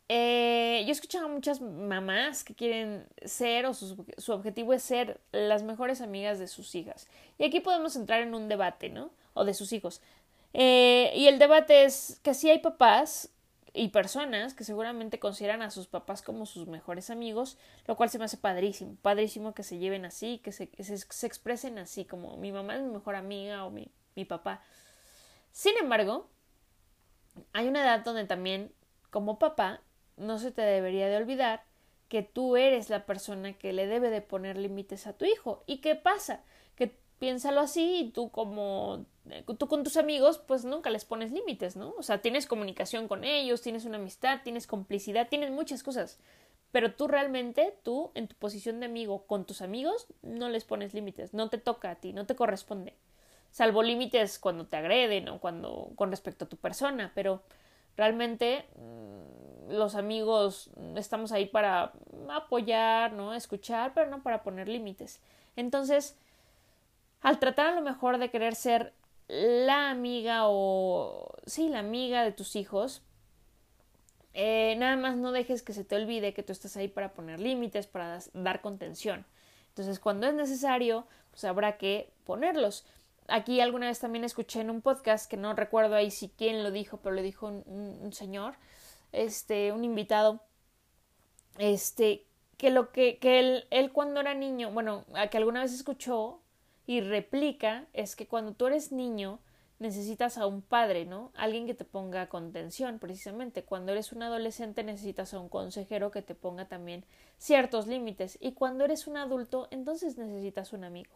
eh, yo he escuchado a muchas mamás que quieren ser o su, objetivo es ser las mejores amigas de sus hijas. Y aquí podemos entrar en un debate, ¿no? O de sus hijos. Eh, y el debate es que si hay papás y personas que seguramente consideran a sus papás como sus mejores amigos, lo cual se me hace padrísimo, padrísimo que se lleven así, que se, se, expresen así, como mi mamá es mi mejor amiga o mi, mi papá. Sin embargo, hay una edad donde también, como papá, no se te debería de olvidar que tú eres la persona que le debe de poner límites a tu hijo. ¿Y qué pasa? Que piénsalo así y tú como tú con tus amigos pues nunca les pones límites, ¿no? O sea, tienes comunicación con ellos, tienes una amistad, tienes complicidad, tienes muchas cosas. Pero tú realmente, tú en tu posición de amigo con tus amigos, no les pones límites, no te toca a ti, no te corresponde. Salvo límites cuando te agreden o cuando con respecto a tu persona, pero realmente mm, los amigos estamos ahí para apoyar, ¿no? Escuchar, pero no para poner límites. Entonces, al tratar a lo mejor de querer ser la amiga o sí, la amiga de tus hijos, eh, nada más no dejes que se te olvide que tú estás ahí para poner límites, para dar contención. Entonces, cuando es necesario, pues habrá que ponerlos. Aquí alguna vez también escuché en un podcast que no recuerdo ahí si quién lo dijo, pero lo dijo un, señor, este, un invitado, este, que lo que, que él, él cuando era niño, bueno, que alguna vez escuchó y replica es que cuando tú eres niño, necesitas a un padre, ¿no? Alguien que te ponga contención, precisamente. Cuando eres un adolescente necesitas a un consejero que te ponga también ciertos límites. Y cuando eres un adulto, entonces necesitas un amigo.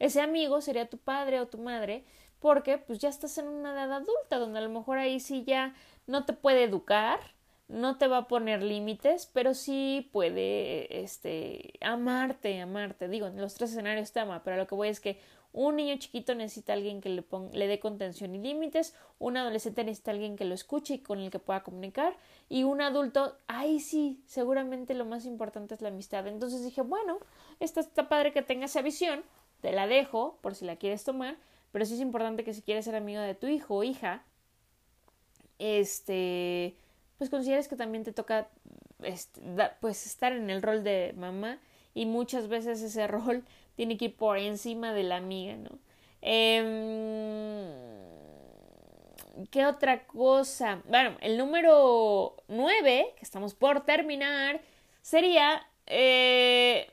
Ese amigo sería tu padre o tu madre, porque pues ya estás en una edad adulta, donde a lo mejor ahí sí ya no te puede educar, no te va a poner límites, pero sí puede este amarte, amarte. Digo, en los tres escenarios te ama, pero lo que voy es que un niño chiquito necesita a alguien que le, le dé contención y límites, un adolescente necesita alguien que lo escuche y con el que pueda comunicar, y un adulto, ay sí, seguramente lo más importante es la amistad. Entonces dije, bueno, está padre que tenga esa visión, te la dejo por si la quieres tomar, pero sí es importante que si quieres ser amigo de tu hijo o hija, este, pues consideres que también te toca este, pues estar en el rol de mamá y muchas veces ese rol tiene que ir por encima de la amiga, ¿no? Em, ¿Qué otra cosa? Bueno, el número nueve, que estamos por terminar, sería eh,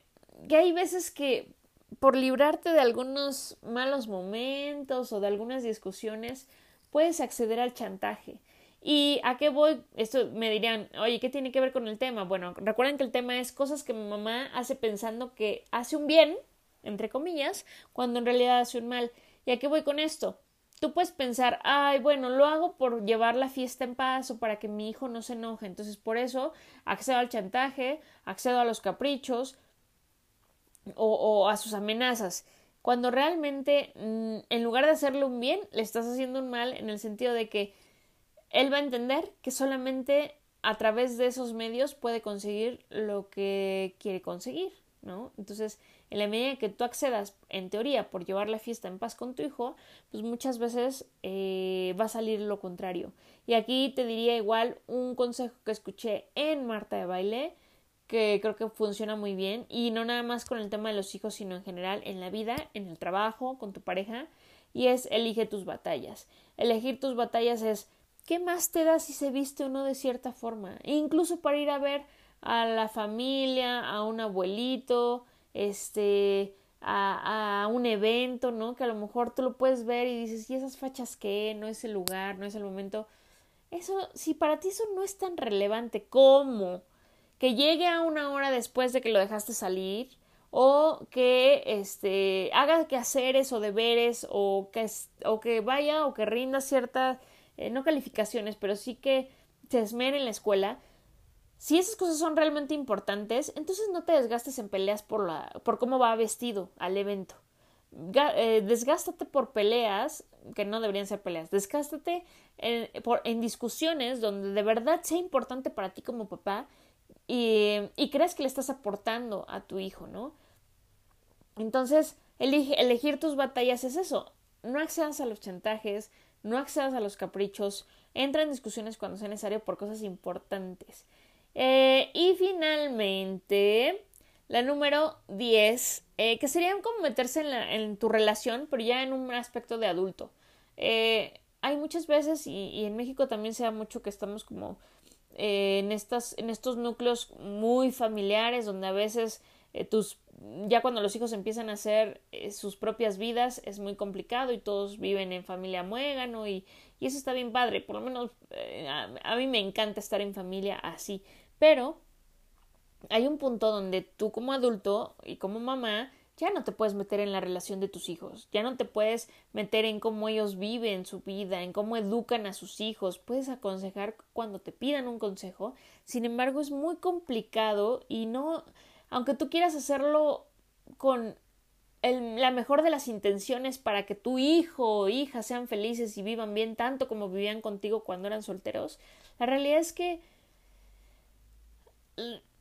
que hay veces que por librarte de algunos malos momentos o de algunas discusiones, puedes acceder al chantaje. ¿Y a qué voy? Esto me dirían, oye, ¿qué tiene que ver con el tema? Bueno, recuerden que el tema es cosas que mi mamá hace pensando que hace un bien entre comillas, cuando en realidad hace un mal. ¿Y a qué voy con esto? Tú puedes pensar, ay, bueno, lo hago por llevar la fiesta en paz o para que mi hijo no se enoje. Entonces, por eso accedo al chantaje, accedo a los caprichos o, a sus amenazas. Cuando realmente, mm, en lugar de hacerle un bien, le estás haciendo un mal en el sentido de que él va a entender que solamente a través de esos medios puede conseguir lo que quiere conseguir, ¿no? Entonces, en la medida que tú accedas, en teoría, por llevar la fiesta en paz con tu hijo, pues muchas veces eh, va a salir lo contrario. Y aquí te diría igual un consejo que escuché en Marta de Baile, que creo que funciona muy bien, y no nada más con el tema de los hijos, sino en general en la vida, en el trabajo, con tu pareja, y es elige tus batallas. Elegir tus batallas es ¿qué más te da si se viste o no de cierta forma? E incluso para ir a ver a la familia, a un abuelito, este, a, a, un evento, ¿no? Que a lo mejor tú lo puedes ver y dices, ¿y esas fachas qué? No es el lugar, no es el momento. Eso, si para ti eso no es tan relevante como que llegue a una hora después de que lo dejaste salir, o que este haga quehaceres o deberes o que o que vaya o que rinda ciertas eh, no calificaciones pero sí que se esmere en la escuela si esas cosas son realmente importantes, entonces no te desgastes en peleas por, la, por cómo va vestido al evento. Eh, desgástate por peleas que no deberían ser peleas. Desgástate por, en discusiones donde de verdad sea importante para ti como papá y, y creas que le estás aportando a tu hijo, ¿no? Entonces, elegir tus batallas es eso. No accedas a los chantajes, no accedas a los caprichos, entra en discusiones cuando sea necesario por cosas importantes. Eh, y finalmente, la número 10, eh, que sería como meterse en, en, tu relación, pero ya en un aspecto de adulto. Eh, hay muchas veces, y, en México también se da mucho que estamos como en, estas, en estos núcleos muy familiares, donde a veces eh, tus ya cuando los hijos empiezan a hacer eh, sus propias vidas es muy complicado y todos viven en familia muégano y, y eso está bien padre, por lo menos eh, a, mí me encanta estar en familia así, pero hay un punto donde tú como adulto y como mamá ya no te puedes meter en la relación de tus hijos, ya no te puedes meter en cómo ellos viven su vida, en cómo educan a sus hijos, puedes aconsejar cuando te pidan un consejo, sin embargo es muy complicado y no, aunque tú quieras hacerlo con la mejor de las intenciones para que tu hijo o hija sean felices y vivan bien tanto como vivían contigo cuando eran solteros, la realidad es que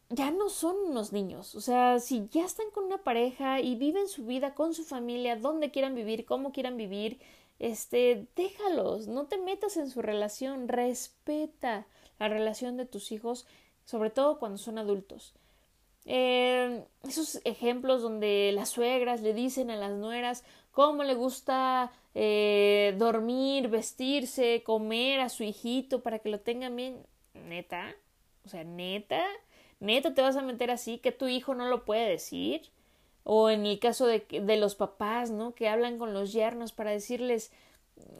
ya no son unos niños. O sea, si ya están con una pareja y viven su vida con su familia, donde quieran vivir, cómo quieran vivir, este, déjalos, no te metas en su relación, respeta la relación de tus hijos, sobre todo cuando son adultos. Eh, esos ejemplos donde las suegras le dicen a las nueras cómo le gusta eh, dormir, vestirse, comer a su hijito para que lo tengan bien. Neta, o sea, neta, neta te vas a meter así que tu hijo no lo puede decir. O en el caso de, de los papás, ¿no? Que hablan con los yernos para decirles,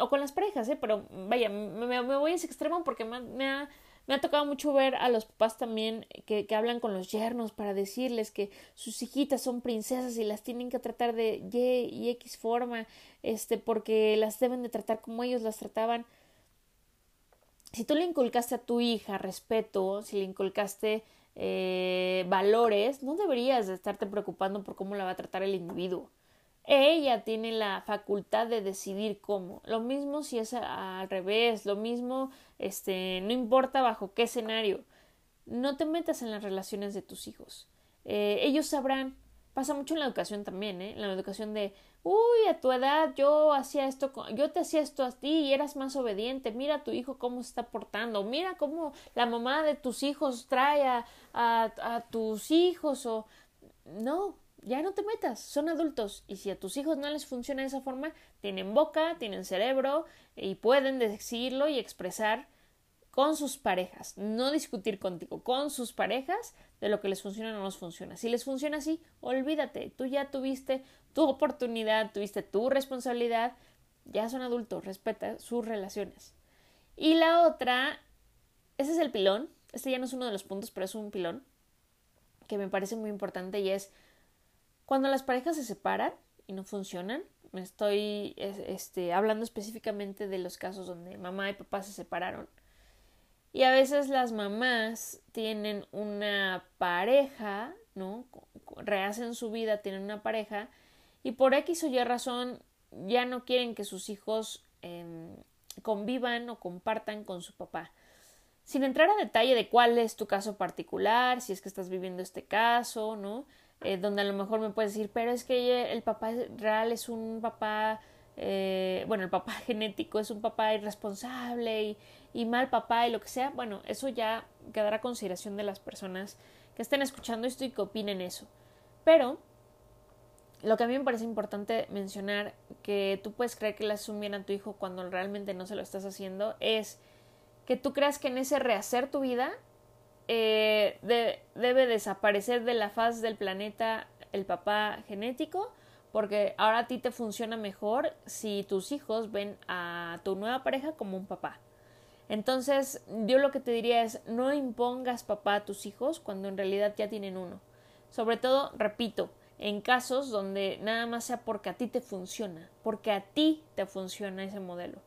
o con las parejas, ¿eh? Pero vaya, me, voy a ese extremo porque me ha me ha tocado mucho ver a los papás también que, que, hablan con los yernos para decirles que sus hijitas son princesas y las tienen que tratar de Y y X forma, este, porque las deben de tratar como ellos las trataban. Si tú le inculcaste a tu hija respeto, si le inculcaste eh, valores, no deberías de estarte preocupando por cómo la va a tratar el individuo. Ella tiene la facultad de decidir cómo. Lo mismo si es al revés, lo mismo, este, no importa bajo qué escenario. No te metas en las relaciones de tus hijos. Eh, ellos sabrán. Pasa mucho en la educación también, ¿eh? En la educación de, uy, a tu edad yo hacía esto, yo te hacía esto a ti y eras más obediente. Mira a tu hijo cómo se está portando. Mira cómo la mamá de tus hijos trae a, a, a tus hijos o no, ya no te metas, son adultos y si a tus hijos no les funciona de esa forma, tienen boca, tienen cerebro y pueden decirlo y expresar con sus parejas, no discutir contigo, con sus parejas de lo que les funciona o no les funciona. Si les funciona así, olvídate, tú ya tuviste tu oportunidad, tuviste tu responsabilidad, ya son adultos, respeta sus relaciones. Y la otra, ese es el pilón, este ya no es uno de los puntos, pero es un pilón que me parece muy importante y es cuando las parejas se separan y no funcionan, me estoy este, hablando específicamente de los casos donde mamá y papá se separaron. Y a veces las mamás tienen una pareja, ¿no? Rehacen su vida, tienen una pareja y por X o Y razón ya no quieren que sus hijos em, convivan o compartan con su papá. Sin entrar a detalle de cuál es tu caso particular, si es que estás viviendo este caso, ¿no? Eh, donde a lo mejor me puedes decir, pero es que el papá real es un papá, eh, bueno, el papá genético es un papá irresponsable y, y, mal papá y lo que sea, bueno, eso ya quedará a consideración de las personas que estén escuchando esto y que opinen eso. Pero lo que a mí me parece importante mencionar, que tú puedes creer que le haces bien a tu hijo cuando realmente no se lo estás haciendo, es que tú creas que en ese rehacer tu vida eh, debe desaparecer de la faz del planeta el papá genético porque ahora a ti te funciona mejor si tus hijos ven a tu nueva pareja como un papá. Entonces, yo lo que te diría es no impongas papá a tus hijos cuando en realidad ya tienen uno. Sobre todo, repito, en casos donde nada más sea porque a ti te funciona, porque a ti te funciona ese modelo.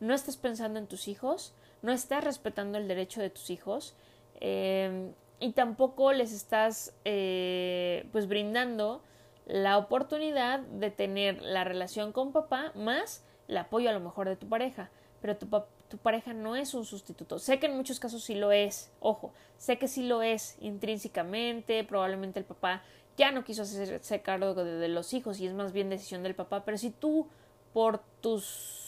No estás pensando en tus hijos, no estás respetando el derecho de tus hijos Em, y tampoco les estás eh, pues brindando la oportunidad de tener la relación con papá más el apoyo a lo mejor de tu pareja pero tu, tu pareja no es un sustituto sé que en muchos casos sí lo es ojo sé que sí lo es intrínsecamente probablemente el papá ya no quiso hacerse cargo de los hijos y es más bien decisión del papá pero si tú por tus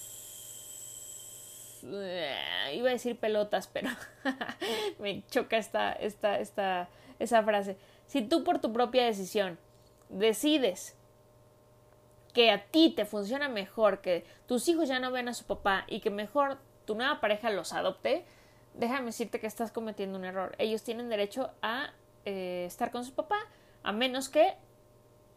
eh, iba a decir pelotas, pero me choca esta, esta, esta, esa frase. Si tú por tu propia decisión decides que a ti te funciona mejor, que tus hijos ya no ven a su papá y que mejor tu nueva pareja los adopte, déjame decirte que estás cometiendo un error. Ellos tienen derecho a eh, estar con su papá, a menos que,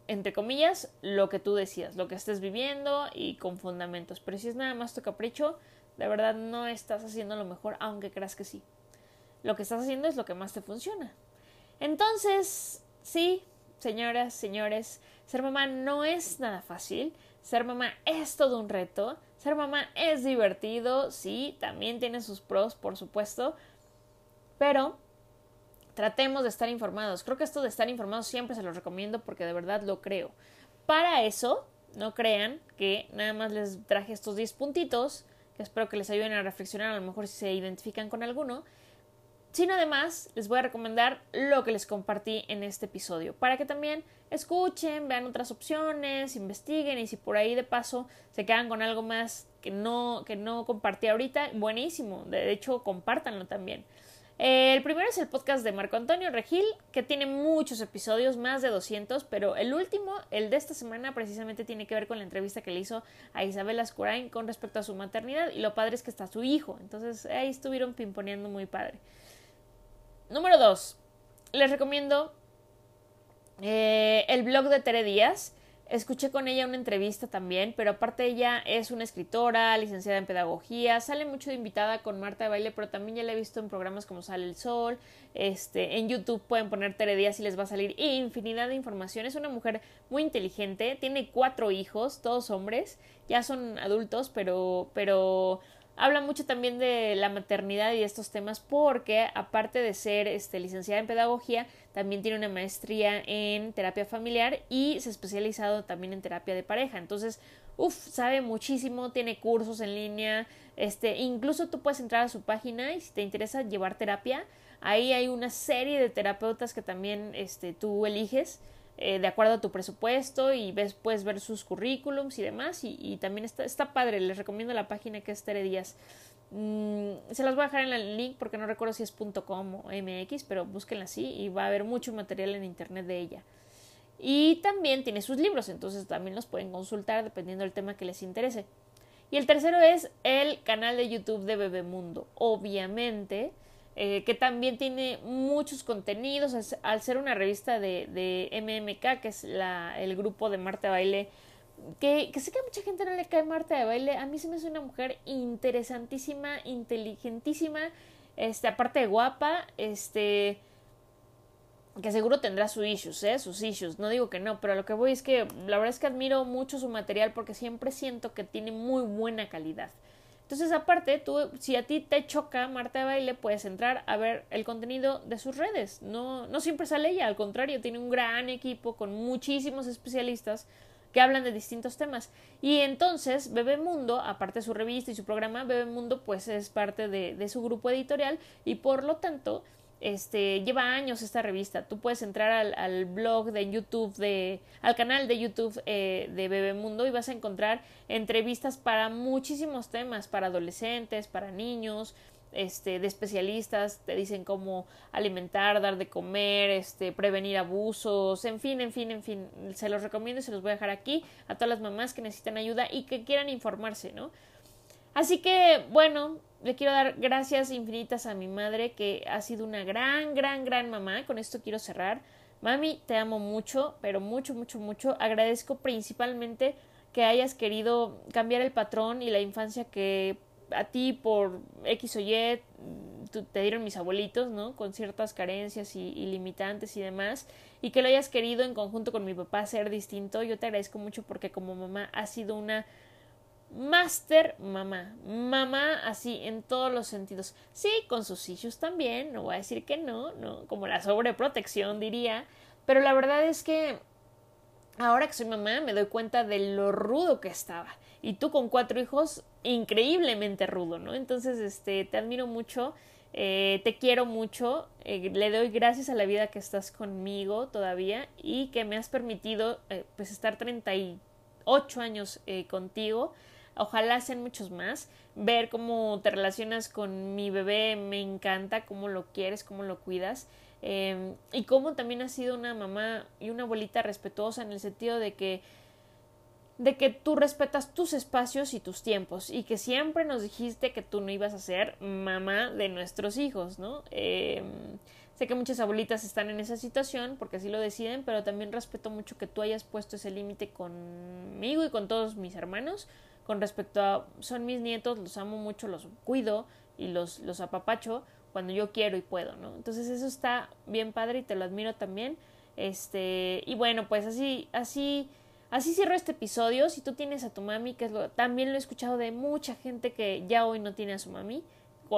entre comillas, lo que tú decías, lo que estés viviendo y con fundamentos. Pero si es nada más tu capricho, de verdad no estás haciendo lo mejor, aunque creas que sí. Lo que estás haciendo es lo que más te funciona. Entonces, sí, señoras, señores, ser mamá no es nada fácil. Ser mamá es todo un reto. Ser mamá es divertido, sí, también tiene sus pros, por supuesto. Pero tratemos de estar informados. Creo que esto de estar informados siempre se lo recomiendo porque de verdad lo creo. Para eso, no crean que nada más les traje estos 10 puntitos, que espero que les ayuden a reflexionar, a lo mejor si se identifican con alguno, sino además les voy a recomendar lo que les compartí en este episodio, para que también escuchen, vean otras opciones, investiguen y si por ahí de paso se quedan con algo más que no, que no compartí ahorita, buenísimo, de hecho compártanlo también. El primero es el podcast de Marco Antonio Regil, que tiene muchos episodios, más de 200, pero el último, el de esta semana, precisamente tiene que ver con la entrevista que le hizo a Isabel Ascurain con respecto a su maternidad y lo padre es que está su hijo, entonces ahí estuvieron pimponeando muy padre. Número 2. Les recomiendo eh, el blog de Tere Díaz. Escuché con ella una entrevista también, pero aparte ella es una escritora, licenciada en pedagogía, sale mucho de invitada con Marta de Baile, pero también ya la he visto en programas como Sale el Sol, este, en YouTube pueden poner Tere Díaz y les va a salir infinidad de información. Es una mujer muy inteligente, tiene cuatro hijos, todos hombres, ya son adultos, pero, pero habla mucho también de la maternidad y estos temas porque aparte de ser este, licenciada en pedagogía, también tiene una maestría en terapia familiar y se ha especializado también en terapia de pareja. Entonces, uff, sabe muchísimo, tiene cursos en línea, este, incluso tú puedes entrar a su página y si te interesa llevar terapia, ahí hay una serie de terapeutas que también este, tú eliges eh, de acuerdo a tu presupuesto y ves, puedes ver sus currículums y demás. Y, también está, está, padre, les recomiendo la página que es Tere Díaz. Mm, se las voy a dejar en el link porque no recuerdo si es .com o MX, pero búsquenla así y va a haber mucho material en internet de ella. Y también tiene sus libros, entonces también los pueden consultar dependiendo del tema que les interese. Y el tercero es el canal de YouTube de Bebemundo. Obviamente, eh, que también tiene muchos contenidos, al ser una revista de, de MMK, que es la, el grupo de Marta Baile, que, sé que a mucha gente no le cae Marta de Baile, a mí se me hace una mujer interesantísima, inteligentísima, este, aparte de guapa, este, que seguro tendrá sus issues, ¿eh? sus issues, no digo que no, pero lo que voy es que la verdad es que admiro mucho su material porque siempre siento que tiene muy buena calidad. Entonces, aparte, tú, si a ti te choca Marta de Baile, puedes entrar a ver el contenido de sus redes. No, no siempre sale ella, al contrario, tiene un gran equipo con muchísimos especialistas que hablan de distintos temas. Y entonces, Bebemundo, aparte de su revista y su programa, Bebemundo, pues es parte de, de su grupo editorial y por lo tanto, este, lleva años esta revista. Tú puedes entrar al, al blog de YouTube, de, al canal de YouTube eh, de Bebemundo y vas a encontrar entrevistas para muchísimos temas, para adolescentes, para niños, este, de especialistas, te dicen cómo alimentar, dar de comer, este, prevenir abusos, en fin, en fin, en fin, se los recomiendo y se los voy a dejar aquí a todas las mamás que necesitan ayuda y que quieran informarse, ¿no? Así que, bueno, le quiero dar gracias infinitas a mi madre, que ha sido una gran, gran, gran mamá. Con esto quiero cerrar. Mami, te amo mucho, pero mucho, mucho, mucho. Agradezco principalmente que hayas querido cambiar el patrón y la infancia que a ti por X o Y te dieron mis abuelitos, ¿no? Con ciertas carencias y, y, limitantes y demás, y que lo hayas querido en conjunto con mi papá ser distinto. Yo te agradezco mucho porque como mamá ha sido una Master mamá, mamá así en todos los sentidos. Sí, con sus hijos también, no voy a decir que no, no, como la sobreprotección diría, pero la verdad es que ahora que soy mamá me doy cuenta de lo rudo que estaba. Y tú con cuatro hijos, increíblemente rudo, ¿no? Entonces, este, te admiro mucho, eh, te quiero mucho, eh, le doy gracias a la vida que estás conmigo todavía y que me has permitido, eh, pues, estar 38 años contigo Ojalá sean muchos más. Ver cómo te relacionas con mi bebé me encanta, cómo lo quieres, cómo lo cuidas. Em, y cómo también has sido una mamá y una abuelita respetuosa en el sentido de que de que tú respetas tus espacios y tus tiempos y que siempre nos dijiste que tú no ibas a ser mamá de nuestros hijos, ¿no? Eh, Sé que muchas abuelitas están en esa situación porque así lo deciden, pero también respeto mucho que tú hayas puesto ese límite conmigo y con todos mis hermanos con respecto a son mis nietos, los amo mucho, los cuido y los, los apapacho cuando yo quiero y puedo, ¿no? Entonces eso está bien padre y te lo admiro también. Este, y bueno, pues así, así, así cierro este episodio. Si tú tienes a tu mami, que es lo, también lo he escuchado de mucha gente que ya hoy no tiene a su mami,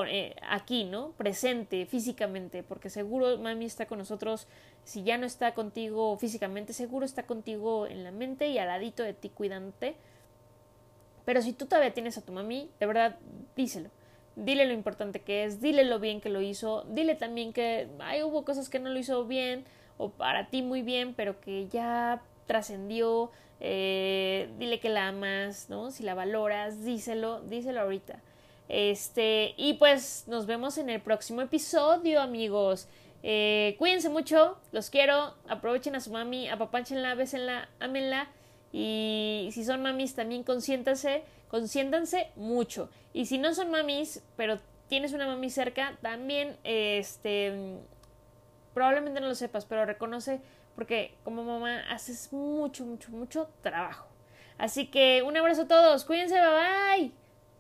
eh, aquí, ¿no? Presente, físicamente, porque seguro mami está con nosotros, si ya no está contigo físicamente, seguro está contigo en la mente y al ladito de ti cuidándote. Pero si tú todavía tienes a tu mami, de verdad, díselo. Dile lo importante que es, dile lo bien que lo hizo, dile también que hay hubo cosas que no lo hizo bien o para ti muy bien, pero que ya trascendió, eh, dile que la amas, ¿no? Si la valoras, díselo, díselo ahorita. Este, y pues nos vemos en el próximo episodio, amigos. Eh, cuídense mucho, los quiero, aprovechen a su mami, apapáchenla, bésenla, ámenla. Y si son mamis, también consiéntanse, consiéntanse mucho. Y si no son mamis, pero tienes una mami cerca, también, este, probablemente no lo sepas, pero reconoce, porque como mamá haces mucho, mucho, mucho trabajo. Así que un abrazo a todos, cuídense, bye bye.